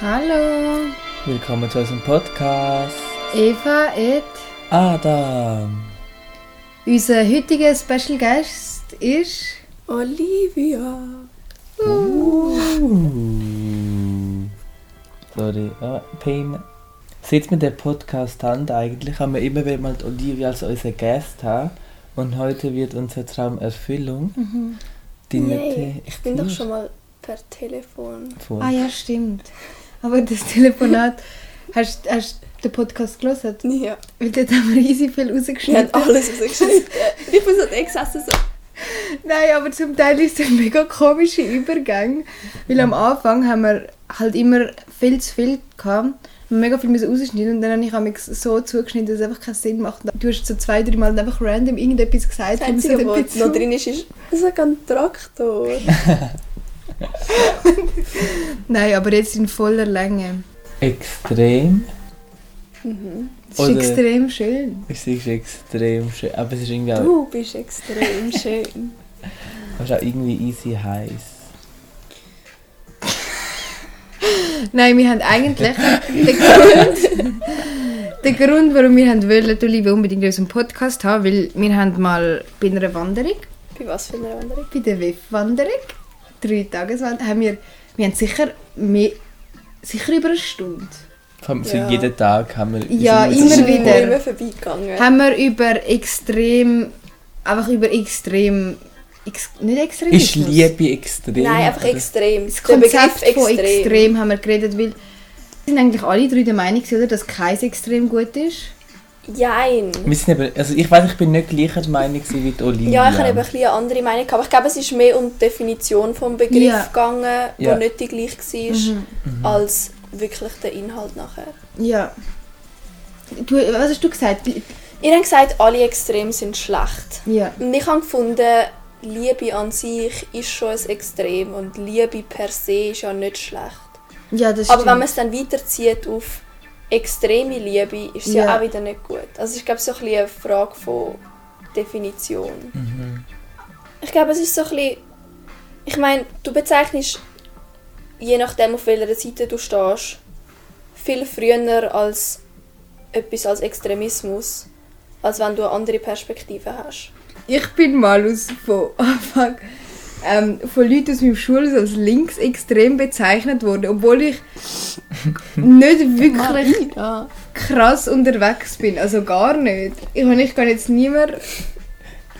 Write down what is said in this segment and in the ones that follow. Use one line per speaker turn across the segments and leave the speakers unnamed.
Hallo,
Willkommen zu unserem Podcast.
Eva et.
Adam.
Unser heutiger Special Guest ist.
Olivia.
Uh. Sorry, ah, Pain. Seit wir den Podcast haben, eigentlich haben wir immer wieder mal die Olivia als unseren Gast haben. Und heute wird unser Traum Erfüllung. Die
Yay.
nette
Ich bin doch schon mal per Telefon.
vor.
Ah ja, stimmt. Aber das Telefonat. hast du den Podcast gelesen?
Ja.
Weil dort haben wir easy viel
Wir haben
rausgeschnitten.
alles rausgeschnitten. ich bin so da gesessen so.
Nein, aber zum Teil ist es ein mega komischer Übergang. Weil am Anfang haben wir halt immer viel zu viel gehabt. Wir haben mega viel müssen rausschneiden und dann habe ich so zugeschnitten, dass es einfach keinen Sinn macht. Du hast so zwei, drei Mal einfach random irgendetwas gesagt.
Das
und
Einzige, was noch drin ist, ist so ein Traktor.
Nein, aber jetzt in voller Länge.
Extrem.
Es ist
Oder-
extrem schön.
Es ist extrem schön. Aber es ist irgendwie auch,
Du bist extrem schön.
es ist auch irgendwie easy heiß.
Nein, wir haben eigentlich den Grund, den Grund, warum wir haben wollen, du Liebe unbedingt unseren Podcast haben, weil wir haben mal bei einer Wanderung,
Bei was für einer Wanderung?
bei der WIF-Wanderung, drei Tageswanderung, haben wir, wir haben sicher mehr, sicher über eine Stunde,
für
Ja.
jeden Tag haben wir...
Ja, immer wieder.
immer vorbeigegangen.
haben wir über extrem, einfach über extrem, ex, nicht extrem.
Ist Liebe extrem?
Nein, einfach extrem.
Das Konzept von extrem haben wir geredet, weil wir sind eigentlich alle drei der Meinung, oder, dass kein extrem gut ist.
Jein.
Wir sind eben, also ich weiß, ich bin nicht gleicher Meinung wie die Olivia.
Ja, ich habe eben ein bisschen eine andere Meinung. gehabt. Aber ich glaube, es ist mehr um die Definition des Begriffs
Ja.
gegangen, die
Ja.
nicht die gleich war, als wirklich der Inhalt nachher.
Ja. Du, was hast du gesagt?
Ihr habt gesagt, alle Extreme sind schlecht.
Ja.
Und ich habe gefunden, Liebe an sich ist schon ein Extrem und Liebe per se ist ja nicht schlecht.
Ja, das
Aber wenn man
stimmt.
es dann weiterzieht auf extreme Liebe, ist ja.
Ja.
auch wieder nicht gut. Also ich glaube, es ist so ein bisschen eine Frage von Definition.
Mhm.
Ich glaube, es ist so ein bisschen... Ich meine, du bezeichnest, je nachdem auf welcher Seite du stehst, viel früher als etwas als Extremismus, als wenn du eine andere Perspektive hast.
Ich bin mal aus, von Anfang ähm, von Leuten aus meinem Schulhaus als linksextrem bezeichnet worden, obwohl ich nicht wirklich krass unterwegs bin. Also gar nicht. Ich meine, ich kann jetzt niemand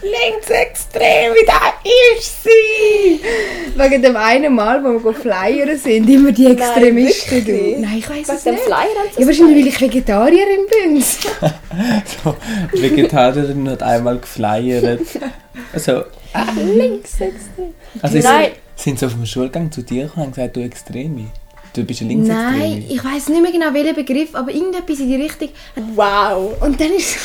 linksextrem, wie da ist sie! Wegen dem einen Mal, wo wir flyern sind, immer die Extremisten. du.
wirklich?
Nein, ich weiß es nicht.
Flyer
Ja, wahrscheinlich, weil ich Vegetarierin bin.
So, Vegetarierin hat einmal geflyert. Also,
Linksextrem.
also
Nein.
sind sie auf dem Schulgang zu dir gekommen und haben gesagt, du Extreme. Du bist eine Linksextreme.
Nein, ich weiß nicht mehr genau welchen Begriff, aber irgendetwas in die Richtung.
Wow.
Und dann ist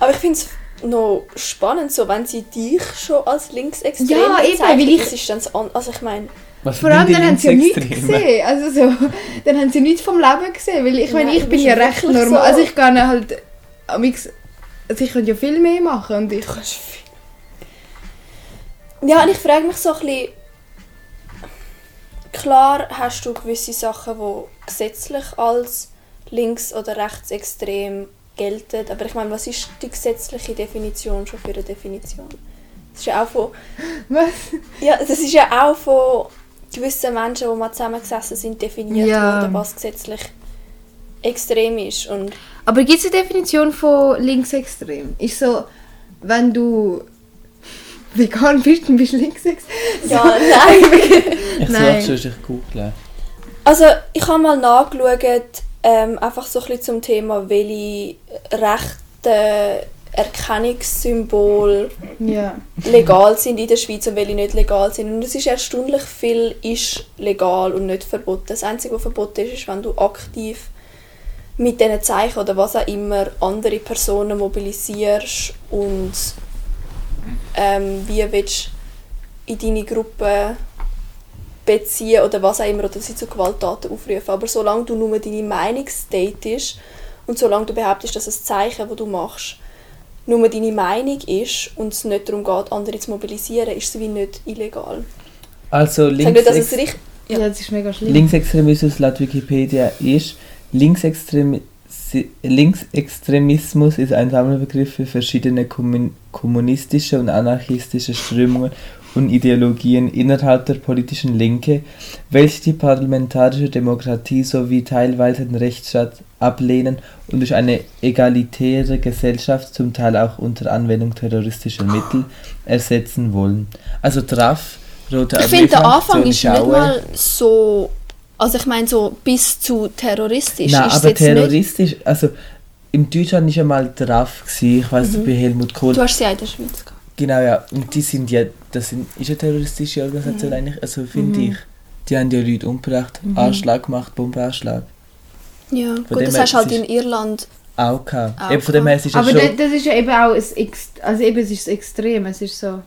Aber ich finde es noch spannend, so, wenn sie dich schon als linksextrem
Ja, eben,
bezeichnen,
weil ich-
das ist dann an- Also ich meine,
Was
vor allem dann haben sie ja nichts gesehen. Also so, dann haben sie nichts vom Leben gesehen, weil ich meine, ich
du
bin ja recht normal.
so-
Also ich kann halt also ich könnte ja viel mehr machen und ich
Ja, und ich frage mich so ein bisschen. Klar hast du gewisse Sachen, die gesetzlich als links- oder rechtsextrem gelten, aber ich meine, was ist die gesetzliche Definition schon für eine Definition? Das ist ja auch von,
was?
ja, das ist ja auch von gewissen Menschen, die mal zusammengesessen sind, definiert
Ja.
worden, was gesetzlich extrem ist. Und
Aber gibt es eine Definition von linksextrem? Ist so, wenn du vegan bist, dann bist du linksextrem.
ja, nein.
Ich
Nein.
suche schon, ich google.
Also ich habe mal nachgeschaut, ähm, einfach so ein bisschen zum Thema, welche rechte Erkennungssymbole
Ja.
legal sind in der Schweiz und welche nicht legal sind. Und es ist erstaunlich viel ist legal und nicht verboten. Das Einzige, was verboten ist, ist, wenn du aktiv mit diesen Zeichen oder was auch immer andere Personen mobilisierst und ähm, wie willst in deine Gruppe beziehen oder was auch immer oder sie zu Gewalttaten aufrufen. Aber solange du nur deine Meinung statest und solange du behauptest, dass das Zeichen, das du machst, nur deine Meinung ist und es nicht darum geht, andere zu mobilisieren, ist es wie nicht illegal.
Also
Ich sage nicht, dass es
links
richtig...
Ja,
Ja.
das ist mega schlimm.
Linksextremismus laut Wikipedia ist Linksextremi Linksextremismus ist ein Sammelbegriff für verschiedene kommun kommunistische und anarchistische Strömungen und Ideologien innerhalb der politischen Linke, welche die parlamentarische Demokratie sowie teilweise den Rechtsstaat ablehnen und durch eine egalitäre Gesellschaft, zum Teil auch unter Anwendung terroristischer Mittel, ersetzen wollen. Also TRAF, Rote
Ich
Armee
finde, der Anfang ist nicht mal so. Also, ich meine, so bis zu terroristisch.
Nein,
ist
aber
jetzt nicht.
terroristisch, also im Deutschland war ja mal drauf, gewesen, ich weiß
Mhm.
bei Helmut Kohl.
Du hast sie auch in der Schweiz.
Genau, ja, und die sind ja, das sind, ist eine terroristische
Mhm.
Organisation eigentlich, also finde ich. Die haben ja Leute umgebracht, Anschlag gemacht, Bombenanschlag.
Ja,
Von
gut, das
her,
hast du halt in Irland.
Auch gehabt.
Auch
Eben von dem her, es ist ja
Aber
schon...
das, das ist ja eben auch ein also eben, es ist extrem, es ist so.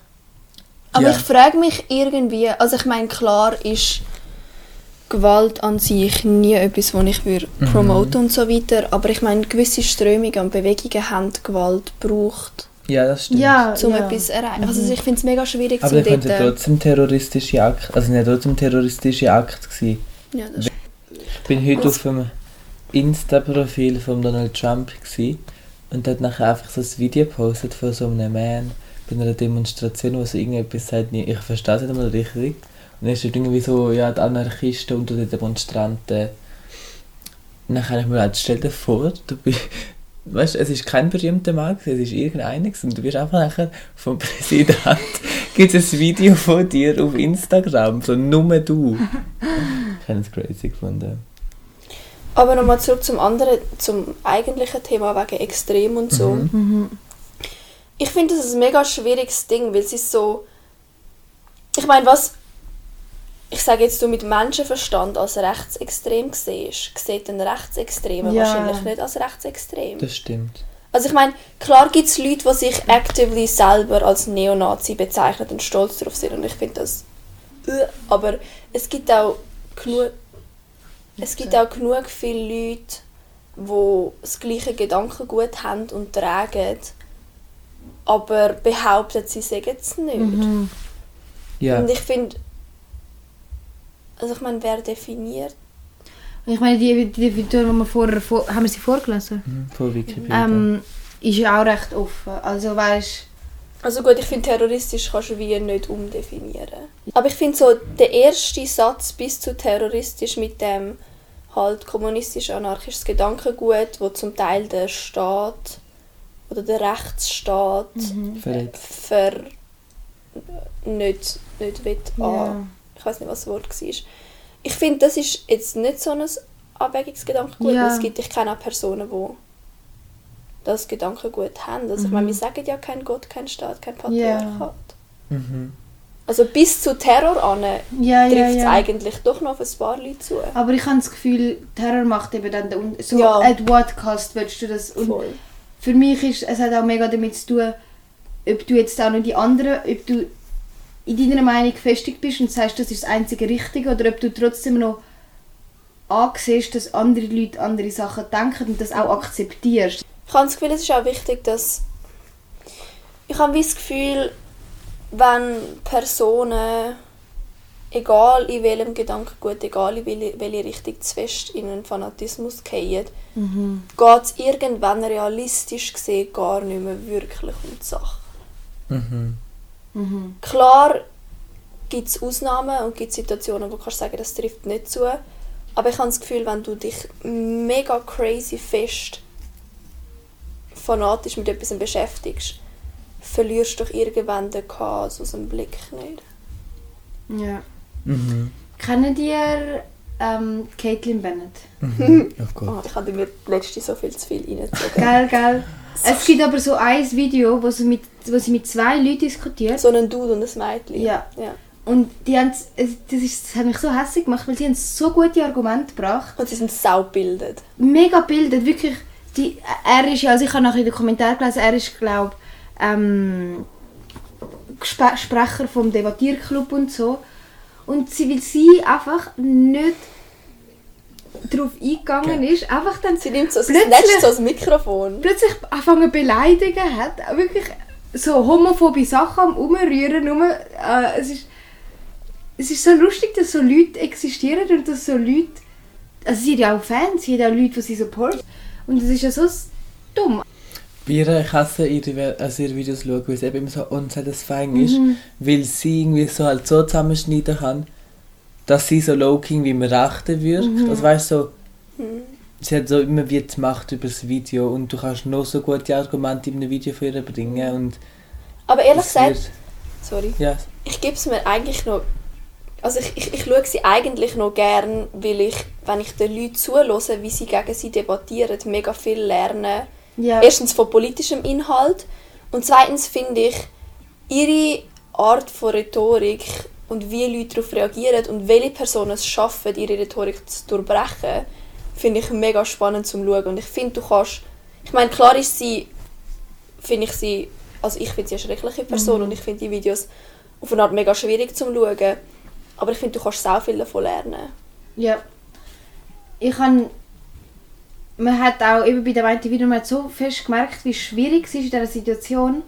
Aber
Ja.
ich frage mich irgendwie, also ich meine, klar ist Gewalt an sich nie etwas, was ich würde
Mhm.
promoten und so weiter, aber ich meine, gewisse Strömungen und Bewegungen haben Gewalt gebraucht,
ja, das stimmt.
Ja,
um
ja.
etwas zu erreichen. Also ich finde es mega schwierig
Aber
zu
dann
dort...
könnte trotzdem terroristische Akt, also nicht trotzdem terroristische Akt gewesen.
Ja, das
Ich bin heute auf dem Insta-Profil von Donald Trump gsi und hat nachher einfach so ein Video gepostet von so einem Mann bei einer Demonstration, wo so irgendetwas sagt, ich verstehe es nicht einmal richtig. Und dann ist irgendwie so, ja, die Anarchisten unter den Demonstranten. Und dann habe ich mir gedacht, stell dir vor, du bist, weißt, es ist kein berühmter Mann, es ist irgendeiner und du bist einfach nachher vom Präsident, gibt es ein Video von dir auf Instagram, so nur du. Ich habe es crazy gefunden.
Aber nochmal zurück zum anderen, zum eigentlichen Thema wegen Extrem und so.
Mhm.
Ich finde, das ist ein mega schwieriges Ding, weil es ist so. Ich meine, was. Ich sage jetzt, du mit Menschenverstand als rechtsextrem siehst, sieht ein Rechtsextremer
Ja.
wahrscheinlich nicht als rechtsextrem.
Das stimmt.
Also ich meine, klar gibt es Leute, die sich actively selber als Neonazi bezeichnen und stolz darauf sind und ich finde das... äh, Aber es gibt auch genug... Es gibt auch genug viele Leute, die das gleiche Gedankengut haben und tragen, aber behaupten, sie sagen es nicht.
Mhm.
Ja.
Und ich finde... Also ich meine, wer definiert?
Ich meine, die, die Definition, die wir vorher, vor, haben wir sie vorgelesen?
Mhm, Von Wikipedia.
Ähm, ist ja auch recht offen. Also weißt
Also gut, ich finde terroristisch kannst du wie nicht umdefinieren. Aber ich finde so der erste Satz bis zu terroristisch mit dem halt kommunistisch-anarchisches Gedankengut, wo zum Teil der Staat oder der Rechtsstaat
Verletzt.
ver nicht nicht will
Ja.
Ich weiß nicht, was das Wort war. Ich finde, das ist jetzt nicht so ein Abwägungsgedankengut.
Ja.
Es gibt, ich kenne auch Personen, die das Gedankengut haben. Also ich meine, wir sagen ja kein Gott, kein Staat, kein Patriarchat.
Mhm.
Also bis zu Terror an
Ja,
trifft
ja,
es
ja.
eigentlich doch noch auf ein paar Leute zu.
Aber ich habe das Gefühl, Terror macht eben dann den so
Ja.
at what cost willst du das und
Voll.
für mich ist es hat auch mega damit zu tun, ob du jetzt auch noch die anderen, ob du in deiner Meinung gefestigt bist und sagst, das ist das einzige Richtige oder ob du trotzdem noch ansiehst, dass andere Leute andere Sachen denken und das auch akzeptierst.
Ich habe das Gefühl, es ist auch wichtig, dass ich habe das Gefühl, wenn Personen, egal in welchem Gedankengut, egal in welche, Richtung zu fest in einen Fanatismus fallen, geht es irgendwann realistisch gesehen gar nicht mehr wirklich um die Sache.
Mhm.
Klar gibt es Ausnahmen und gibt Situationen, wo du kannst sagen, das trifft nicht zu. Aber ich habe das Gefühl, wenn du dich mega crazy fest fanatisch mit etwas beschäftigst, verlierst du doch irgendwann den Chaos aus dem Blick nicht.
Ja.
Mhm.
Kennen ihr ähm, Caitlin Bennett?
Oh Gott.
Oh, ich habe mir letztens so viel zu viel reingezogen.
Geil, geil. Es gibt aber so ein Video, wo sie mit, wo sie mit zwei Leuten diskutiert.
so einen Dude und ein Mädchen.
Ja.
ja.
Und die haben, das, ist, das hat mich so hässlich gemacht, weil sie haben so gute Argumente gebracht.
Und sie sind saubildet.
Mega bildet, wirklich. Die, er ist ja, also ich habe nachher in den Kommentaren gelesen, er ist, glaube ähm, Sprecher vom Debattierclub und so. Und sie, weil sie einfach nicht darauf eingegangen ist, einfach dann
Sie nimmt so das
Plötzlich-
so das Mikrofon.
plötzlich anfangen zu beleidigen hat, wirklich so homophobe Sachen am umrühren, nur, äh, es ist es ist so lustig, dass so Leute existieren und dass so Leute, also sie haben ja auch Fans, sie haben auch Leute, die sie supporten. Und das ist ja so dumm.
Ihr, ich hasse ihre, also ihre Videos schauen, weil es eben immer so unsatisfying ist, weil sie irgendwie so halt so zusammenschneiden kann, dass sie so low-king wie man achten wird. Also weißt du, so, sie hat so immer wie die Macht über das Video und du kannst noch so gute Argumente in einem Video für ihr bringen und
Aber ehrlich
es
gesagt, sorry,
ja,
ich gebe es mir eigentlich noch. Also ich, ich, ich schaue sie eigentlich noch gern, weil ich, wenn ich den Leuten zuhöre, wie sie gegen sie debattieren, mega viel lerne.
Ja.
Erstens von politischem Inhalt und zweitens finde ich ihre Art von Rhetorik und wie Leute darauf reagieren und welche Personen es schaffen, ihre Rhetorik zu durchbrechen, finde ich mega spannend zum Schauen. Und ich finde, du kannst... Ich meine, klar ist sie... Finde ich sie... Also ich finde sie eine schreckliche Person und ich finde die Videos auf eine Art mega schwierig zum Schauen. Aber ich finde, du kannst sehr viel davon lernen.
Ja. Ich habe. Man hat auch eben bei dem einen Video man hat so fest gemerkt, wie schwierig es ist in dieser Situation.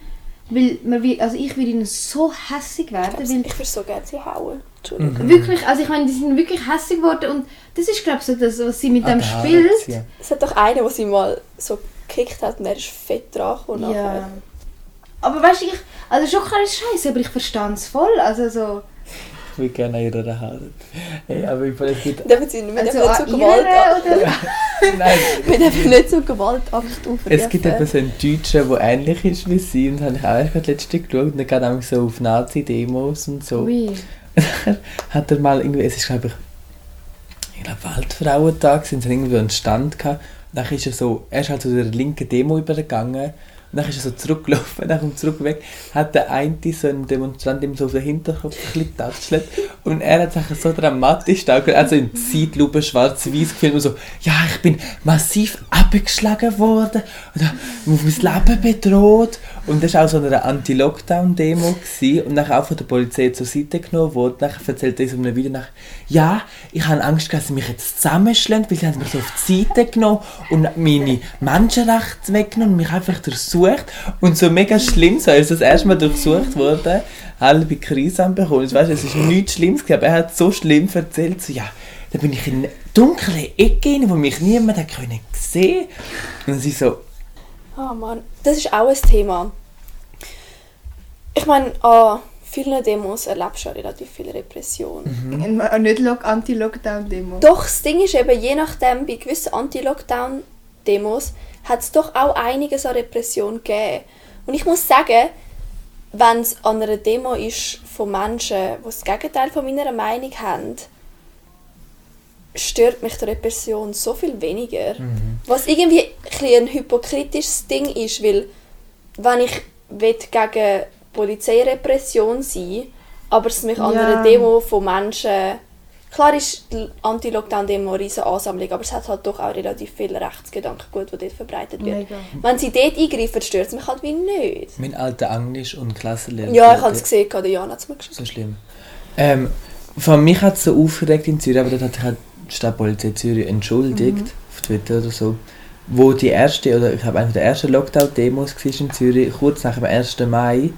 Weil man will, also ich würde ihnen so hässig werden,
Ich,
weil
ich würde so gerne sie hauen. Entschuldigung.
wirklich, also ich meine, die sind wirklich hässig geworden und das ist glaube ich so das, was sie mit
an
dem spielt.
ziehen.
Es hat doch einen, der sie mal so gekickt hat und er ist fett dran gekommen
Ja.
nachher.
Aber weißt du, ich, also schon klar ist scheiße, aber ich verstehe es voll. Also so,
Ich will gerne an ihrer Haare. Hey, aber ich es gibt...
Dürfen sie wir
also
nicht zu Gewalt?
Nein,
wir dürfen nicht zu Gewaltakt aufrufen.
Es gibt eben so einen Deutschen, der ähnlich ist wie sie, und das habe ich auch erst gerade letztens geschaut, und der geht nämlich so auf Nazi-Demos und so.
Ui.
hat er mal irgendwie, es ist glaube ich, ich glaube Weltfrauentag, sind sie irgendwie einen Stand gehabt, und dann ist er so, er ist halt zu der linken Demo übergegangen, und dann ist er so zurückgelaufen, dann kommt zurück hat der eine so einen Demonstrant ihm so auf den Hinterkopf getatschelt, und er hat sich so dramatisch dargestellt, also in Zeitlupe schwarz-weiß gefilmt und so, ja, ich bin massiv abgeschlagen worden, oder auf mein Leben bedroht, und das war auch so eine Anti-Lockdown-Demo und dann auch von der Polizei zur Seite genommen worden. Dann erzählt er in einem Video nach, ja, ich habe Angst, dass sie mich jetzt zusammenschlagen, weil sie haben mich so auf die Seite genommen und meine Menschenrechte weggenommen und mich einfach durchsucht. Und so mega schlimm, so als das erste Mal durchsucht wurde, halbe Krise bekommen. Weißt, es ist nichts Schlimmes, aber er hat so schlimm erzählt, so, ja, da bin ich in eine dunkle Ecke, wo mich niemand hat können sehen. Und sie so,
Ah Mann, das ist auch ein Thema. Ich meine, an vielen Demos erlebst du ja relativ viel Repression.
Mhm. Ein nicht Lock- Anti-Lockdown-Demo.
Doch, das Ding ist eben, je nachdem, bei gewissen Anti-Lockdown-Demos hat es doch auch einiges an Repression gegeben. Und ich muss sagen, wenn es an einer Demo ist von Menschen, die das Gegenteil von meiner Meinung haben, stört mich die Repression so viel weniger. Was irgendwie ein, ein hypokritisches Ding ist, weil wenn ich will gegen Polizeirepression sein aber es mich an
Ja.
einer Demo von Menschen... Klar ist die Anti-Lockdown-Demo eine riesige Ansammlung, aber es hat halt doch auch relativ viel Rechtsgedankengut, das dort verbreitet wird.
Mega.
Wenn sie dort eingreifen, stört es mich halt wie nicht.
mein alter Englisch- und Klassenlehrer.
Ja, ich habe es gesehen, der Jan hat es mir geschrieben.
So schlimm. Ähm, von mich hat es so aufgeregt in Zürich, aber dort hat halt die Stadtpolizei Zürich entschuldigt, auf Twitter oder so, wo die erste, oder ich habe eine der ersten Lockdown-Demos war in Zürich, kurz nach dem 1. Mai,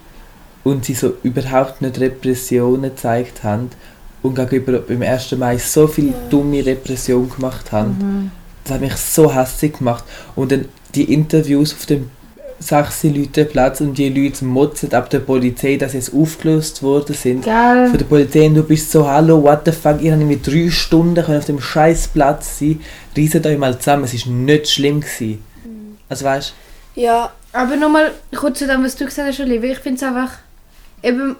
und sie so überhaupt nicht Repressionen gezeigt haben und gegenüber beim 1. Mai so viel dumme Repression gemacht haben. Das hat mich so hässlich gemacht. Und dann die Interviews auf dem sechs Leute Platz und die Leute motzen ab der Polizei, dass sie jetzt aufgelöst worden sind.
Gell?
Von der Polizei und du bist so, hallo, what the fuck, ihr habt irgendwie drei Stunden können auf dem scheiß Platz sein. Reiset euch mal zusammen, es war nicht schlimm. Gewesen. Also weißt
Ja,
Aber nochmal kurz zu dem, was du gesagt hast, Olivia. Ich finde es einfach eben.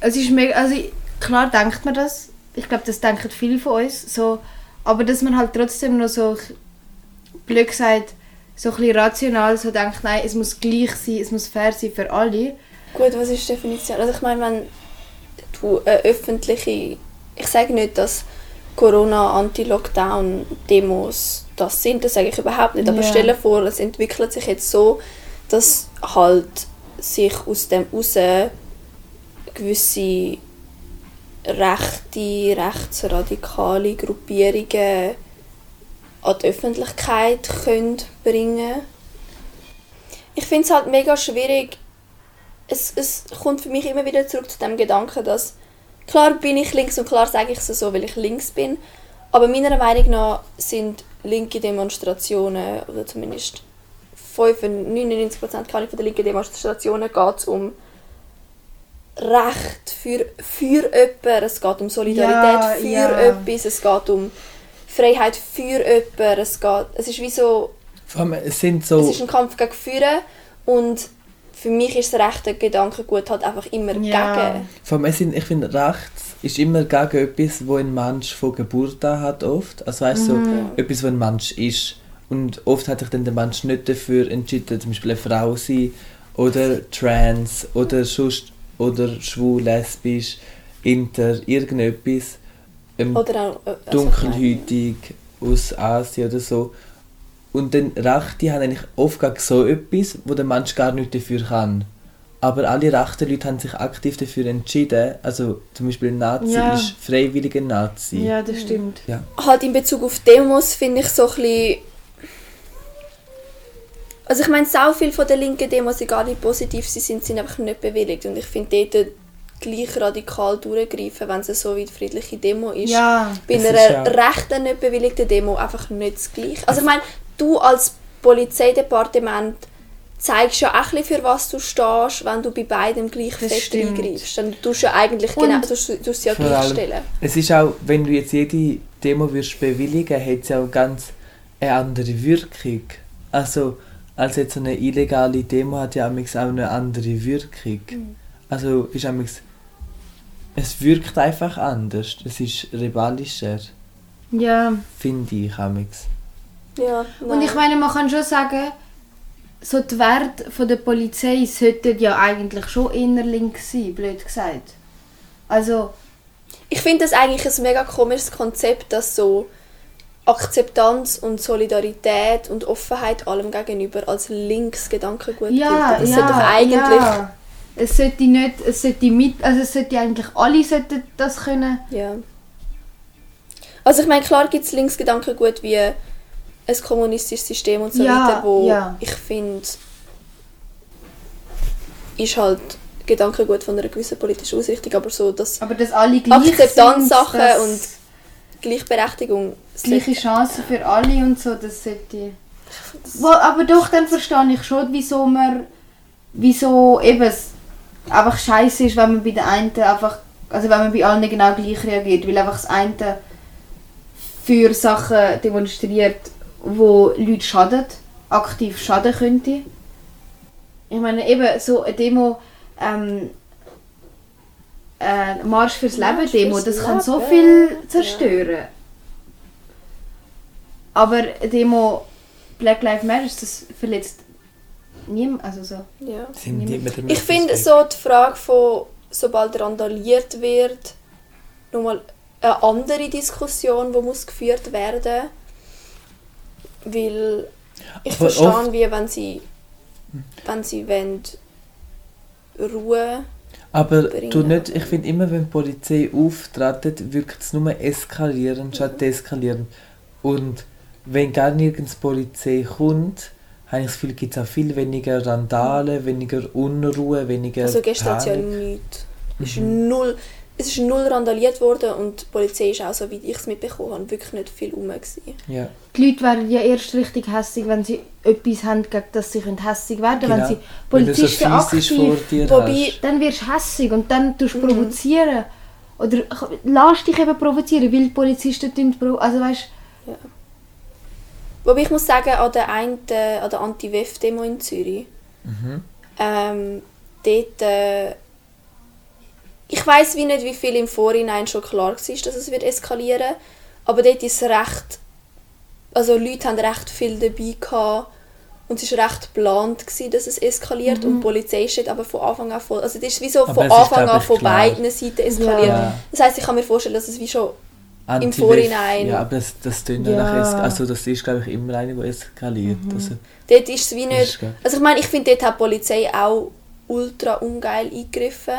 Es ist mega. Also, klar denkt man das. Ich glaube, das denken viele von uns. So, aber dass man halt trotzdem noch so, blöd gesagt, so ein bisschen rational so denkt, nein, es muss gleich sein, es muss fair sein für alle.
Gut, was ist die Definition? Also ich meine, wenn du eine öffentliche... Ich sage nicht, dass Corona-Anti-Lockdown-Demos das sind, das sage ich überhaupt nicht. Aber
Ja.
stell dir vor, es entwickelt sich jetzt so, dass halt sich aus dem raus gewisse rechte, rechtsradikale Gruppierungen an die Öffentlichkeit können bringen Ich finde es halt mega schwierig, es, es kommt für mich immer wieder zurück zu dem Gedanken, dass Klar bin ich links und klar sage ich es so, weil ich links bin. Aber meiner Meinung nach sind linke Demonstrationen, oder zumindest 99% von der linken Demonstrationen geht es um Recht für, für jemanden, es geht um Solidarität
Ja,
für
ja.
etwas, es geht um Freiheit für jemanden, es geht, es ist wie so,
Vor allem, es sind
es
so...
ist ein Kampf gegen Führen und für mich ist das rechte Gedankengut halt einfach immer
Ja.
gegen.
Vor allem, es sind, ich finde, rechts ist immer gegen etwas, wo ein Mensch von Geburt an hat oft. Also weißt du,
Mhm.
so, etwas, wo ein Mensch ist. Und oft hat sich dann der Mensch nicht dafür entschieden, zum Beispiel eine Frau sein oder trans oder sonst, oder schwul, lesbisch, inter, irgendetwas. Ähm,
Oder auch, äh, also
dunkelhäutig aus Asien oder so. Und dann Rechte haben eigentlich oft gegen so etwas, wo der Mensch gar nichts dafür kann. Aber alle rechten Leute haben sich aktiv dafür entschieden. Also zum Beispiel ein Nazi
Ja.
ist freiwillig ein Nazi.
Ja, das stimmt.
Ja.
halt in Bezug auf Demos finde ich so ein bisschen... Also ich meine, so viele von den linken Demos, egal wie positiv sie sind, sind einfach nicht bewilligt. Und ich finde dort gleich radikal durchgreifen, wenn es so wie die friedliche Demo ist.
Ja.
Bei einer
ist ja-
rechten, nicht bewilligten Demo einfach nicht das Gleiche. Also ich meine, du als Polizeidepartement zeigst ja auch ein für was du stehst, wenn du bei beidem gleich
Das
fest
stimmt.
eingreifst. Dann tust du ja eigentlich
Und-
genau, tust, tust du ja gleichstellen.
Es ist auch, wenn du jetzt jede Demo würdest bewilligen, hat es ja auch ganz eine andere Wirkung. Also, als jetzt so eine illegale Demo hat ja amigs auch eine andere Wirkung.
Mhm.
Also ist amigs, es wirkt einfach anders. Es ist rebellischer,
Ja.
finde ich amigs.
Ja,
Und
nein.
ich meine, man kann schon sagen, so die Werte von der Polizei sollten ja eigentlich schon eher links sein, blöd gesagt. Also,
Ich finde das eigentlich ein mega komisches Konzept, dass so Akzeptanz und Solidarität und Offenheit allem gegenüber als links Gedankengut
ja,
gilt. Das
ja,
sollte doch eigentlich...
ja. Es sollte nicht, es sollte mit, also es sollte eigentlich alle sollten das können.
Ja. Also ich meine, klar gibt es Linksgedankengut wie ein kommunistisches System und so
Ja,
weiter, wo
ja.
ich finde, ist halt Gedankengut von einer gewissen politischen Ausrichtung, aber so, dass
Aber dass alle gleich
Akzeptanzsachen
sind, dass
und Gleichberechtigung
gleiche Chancen für alle und so, das sollte... Wo, aber doch, dann verstehe ich schon, wieso man, wieso eben einfach scheiße ist, wenn man bei den einen einfach, also wenn man bei allen genau gleich reagiert, weil einfach das eine für Sachen demonstriert, wo Leute schaden, aktiv schaden könnte. Ich meine eben so eine Demo, ähm, äh, Marsch fürs Leben Demo, das kann so viel zerstören. Aber eine Demo Black Lives Matter, das verletzt niemand, also so.
Ja.
Sind die mit dem
Ich finde so die Frage von, sobald randaliert wird, nochmal eine andere Diskussion, die muss geführt werden Weil ich
Aber
verstehe,
oft-
wie wenn sie, wenn sie wollen, Ruhe
Aber
bringen.
du nicht, ich finde immer, wenn die Polizei auftritt, wirkt es nur eskalierend statt deeskalierend. Und wenn gar nirgends Polizei kommt, habe ich das Gefühl, gibt es auch viel weniger Randale, weniger Unruhe, weniger
Also gestern hat es ja nichts. Es ist
Mhm.
null, es ist null randaliert worden und die Polizei ist auch, so wie ich es mitbekommen habe, wirklich nicht viel rum. Gewesen.
Ja.
Die Leute werden ja erst richtig hässig, wenn sie etwas haben, gegen das sie hässig werden können.
Genau.
Wenn sie
Wenn du so
Polizisten
physisch vor
aktiv,
dir
Wobei-
hast.
dann wirst du hässig und dann tust du
Mhm.
provozieren. Oder lass dich eben provozieren, weil die Polizisten tun provo Also weißt
Wobei ich muss sagen, an der einen, an der Anti-WEF-Demo in Zürich,
Mhm.
ähm, dort, äh, ich weiß wie nicht, wie viel im Vorhinein schon klar war, dass es wird eskalieren aber dort ist es recht, also Leute haben recht viel dabei gehabt und es war recht geplant, gewesen, dass es eskaliert und die Polizei steht aber von Anfang an voll, also das ist wie so
Aber
von
es ist,
Anfang
glaub
an von
klar.
beiden Seiten eskaliert.
Ja.
Das heisst, ich kann mir vorstellen, dass es wie schon
Anti-Wef-
Vorhinein.
Ja, aber das, das tönt
Ja.
nach es Also das ist, glaube ich, immer eine, die eskaliert. Also,
Dort ist es wie nicht. Also ich meine, ich finde, dort hat die Polizei auch ultra ungeil eingegriffen.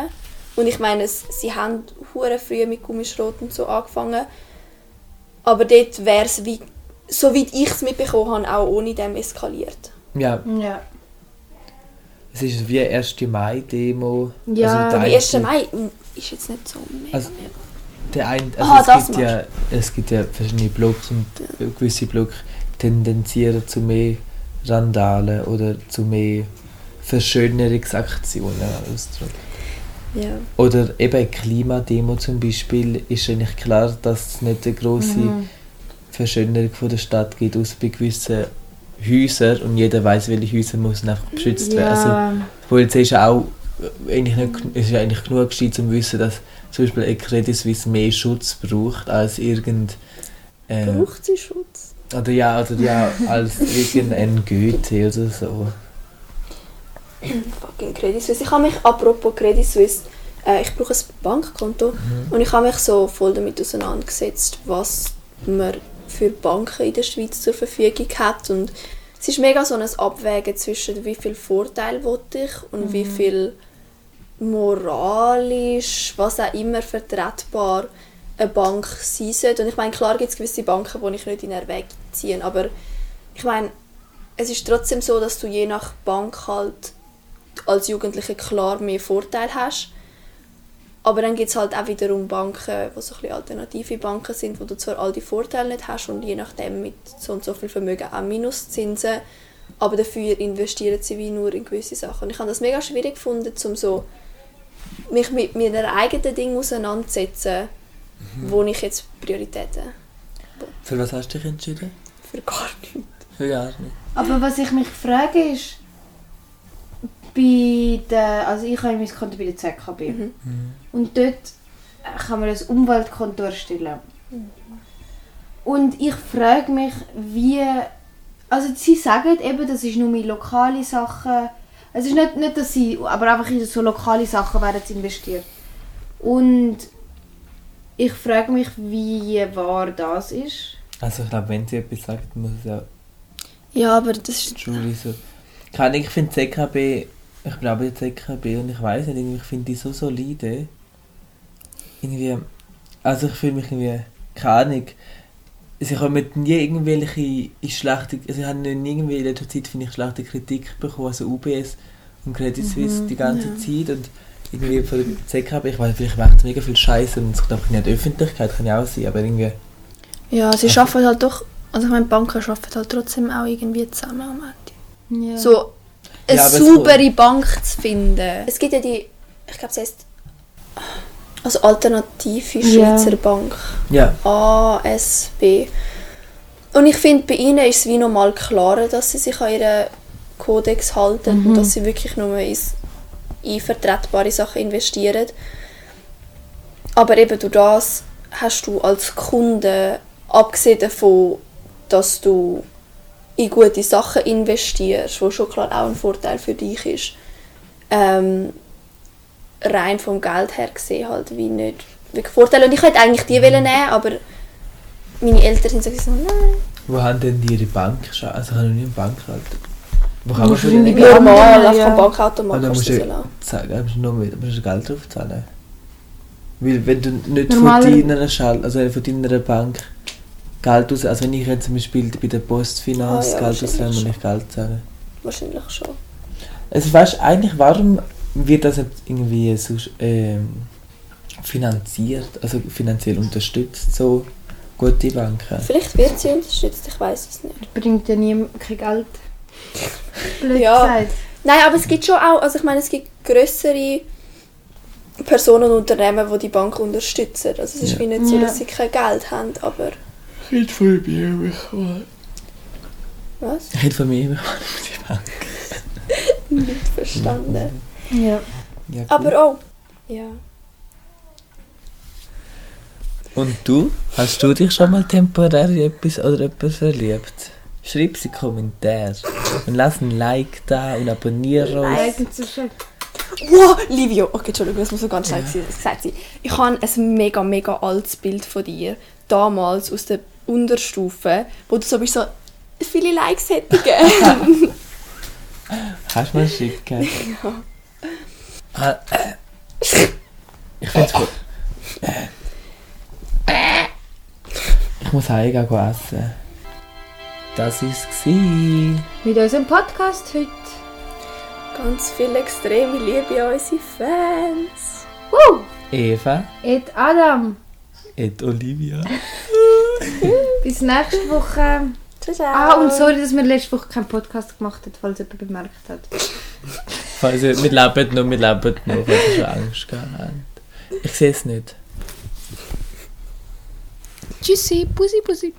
Und ich meine, es, sie haben hure früh mit Gummischrot und so angefangen. Aber dort wäre es, wie, soweit ich es mitbekommen habe, auch ohne dem eskaliert.
ja?
Ja.
es ist wie eine 1. Mai-Demo.
Ja,
also Der
1.
eine-
Mai mm, ist jetzt nicht so mega.
Also-
mega.
Der ein, also
Ah,
es, gibt ja, es gibt ja verschiedene Blocks und gewisse Blocks tendenzieren zu mehr Randalen oder zu mehr Verschönerungsaktionen.
Ja.
Oder eben Klimademo zum Beispiel ist eigentlich klar, dass es nicht eine große
Mhm.
Verschönerung von der Stadt gibt, aus bei gewissen Häusern und jeder weiß, welche Häuser müssen einfach beschützt werden. Also,
Ja,
wo jetzt ist ja auch eigentlich nicht, ist ja eigentlich genug gewesen, um zu wissen, dass zum Beispiel eine Credit Suisse mehr Schutz braucht als irgend äh,
Braucht sie Schutz?
oder ja oder ja als irgendein Goethe oder so.
Fucking Credit Suisse. Ich habe mich, apropos Credit Suisse, äh, ich brauche ein Bankkonto und ich habe mich so voll damit auseinandergesetzt, was man für Banken in der Schweiz zur Verfügung hat und es ist mega so ein Abwägen zwischen wie viel Vorteil will ich und wie viel moralisch, was auch immer vertretbar eine Bank sein sollte. Und ich meine, klar gibt es gewisse Banken, die ich nicht in Erwägung ziehe, aber ich meine, es ist trotzdem so, dass du je nach Bank halt als Jugendliche klar mehr Vorteil hast. Aber dann gibt es halt auch wiederum Banken, die so ein alternative Banken sind, wo du zwar all die Vorteile nicht hast und je nachdem mit so und so viel Vermögen auch Minuszinsen, aber dafür investieren sie wie nur in gewisse Sachen. Und ich habe das mega schwierig gefunden, um so mich mit meinen eigenen Dingen auseinanderzusetzen, wo ich jetzt Prioritäten
Für was hast du dich entschieden?
für gar nichts.
Für gar nicht.
Aber was ich mich frage ist, bei der, also ich habe mein Konto bei der ZKB
Mhm.
und dort kann man ein Umweltkonto erstellen. Und ich frage mich, wie, also sie sagen eben, das ist nur mit lokale Sachen, es ist nicht, nicht dass sie, aber einfach in so lokale Sachen werden sie investiert. Und ich frage mich, wie wahr das ist.
Also ich glaube, wenn sie etwas sagt, muss es ja
Ja, aber das ist...
die so. Keine ich finde ZKB, ich bin auch bei der ZKB und ich weiß nicht, ich finde die so solide. Irgendwie, also ich fühle mich irgendwie, keine Ahnung, sie haben nie irgendwelche schlechte, also ich habe nie irgendwie in letzter Zeit, finde ich, schlechte Kritik bekommen, also UBS und Credit Suisse die ganze Zeit und irgendwie von der ZKB, ich weiß, vielleicht macht es mega viel Scheiße und es kommt nicht in die Öffentlichkeit, kann ja auch sein, aber irgendwie,
Ja, sie arbeiten halt doch... Also ich meine, Banken arbeiten halt trotzdem auch irgendwie zusammen am Ende.
Ja.
So eine
Ja, es
saubere Bank zu finden. Es gibt ja die... Ich glaube, sie heißt... Also Alternative
Ja.
Schweizer Bank.
ja,
ASB. Und ich finde, bei ihnen ist es wie nochmal klarer, dass sie sich an ihren Kodex halten und dass sie wirklich nur ins, in vertretbare Sachen investieren. Aber eben durch das hast du als Kunde, abgesehen davon, dass du in gute Sachen investierst, was schon klar auch ein Vorteil für dich ist, ähm, rein vom Geld her gesehen halt wie nicht wirklich Vorteile. Und ich hätte eigentlich die wollen nehmen, aber meine Eltern sind so gesagt, nein.
wo haben denn die ihre Bank? Also ich habe noch nie eine Bank gehalten. Wo kann man
Musst
schon
du
eine
nicht-
Normal,
ja.
am Bankautomat
dann
kannst du das lassen.
zahlen, musst du noch mit, musst du Geld drauf zahlen. Weil wenn du nicht
Normaler-
von deiner Schall, also von deiner Bank Geld aus, also wenn ich jetzt zum Beispiel bei der Postfinanz
Ah, ja,
Geld auslehne, muss ich Geld zahlen.
Wahrscheinlich schon.
Also weißt du eigentlich, warum wird das nicht irgendwie so ähm, finanziert, also finanziell unterstützt, so gute Banken?
Vielleicht wird sie unterstützt, ich weiß es nicht.
bringt ja nie kein Geld. Blöd
Ja.
gesagt.
Nein, aber es gibt schon auch, also ich meine, es gibt größere Personen und Unternehmen, die die Bank unterstützen. Also es ist
Ja.
wie nicht so, dass sie kein Geld haben, aber
Ich hätte von mir bekommen.
was?
Ich hätte von mir bekommen, die Bank.
Nicht verstanden.
Ja.
Ja, gut.
Aber oh, ja.
Und du? Hast du dich schon mal temporär in etwas oder etwas verliebt? Schreib es in die Kommentare. Und lass ein Like da und abonniere uns.
Eigentlich so schön.
Wow, Livio! Okay, Entschuldigung, das muss so ganz schnell ja. gesagt sein. Ich habe ein mega, mega altes Bild von dir, damals aus der Unterstufe, wo du so bist, so viele Likes hätte gegeben.
Kannst du mal schicken? Ja. Ah, äh. Ich find's gut. Äh. Ich muss heimgehen gehen essen. Das war's. gewesen.
Mit unserem Podcast heute.
Ganz viel extreme Liebe an unsere Fans.
Woo!
Eva,
Et Adam.
et Olivia.
Bis nächste Woche.
Ciao, ciao.
Ah, und sorry, dass wir letzte Woche keinen Podcast gemacht haben, falls jemand bemerkt hat.
Falls ihr, wir leben noch, wir leben noch, weil ihr schon Angst gehabt habt. Ich sehe es nicht.
Tschüssi, Pussy, Pussy.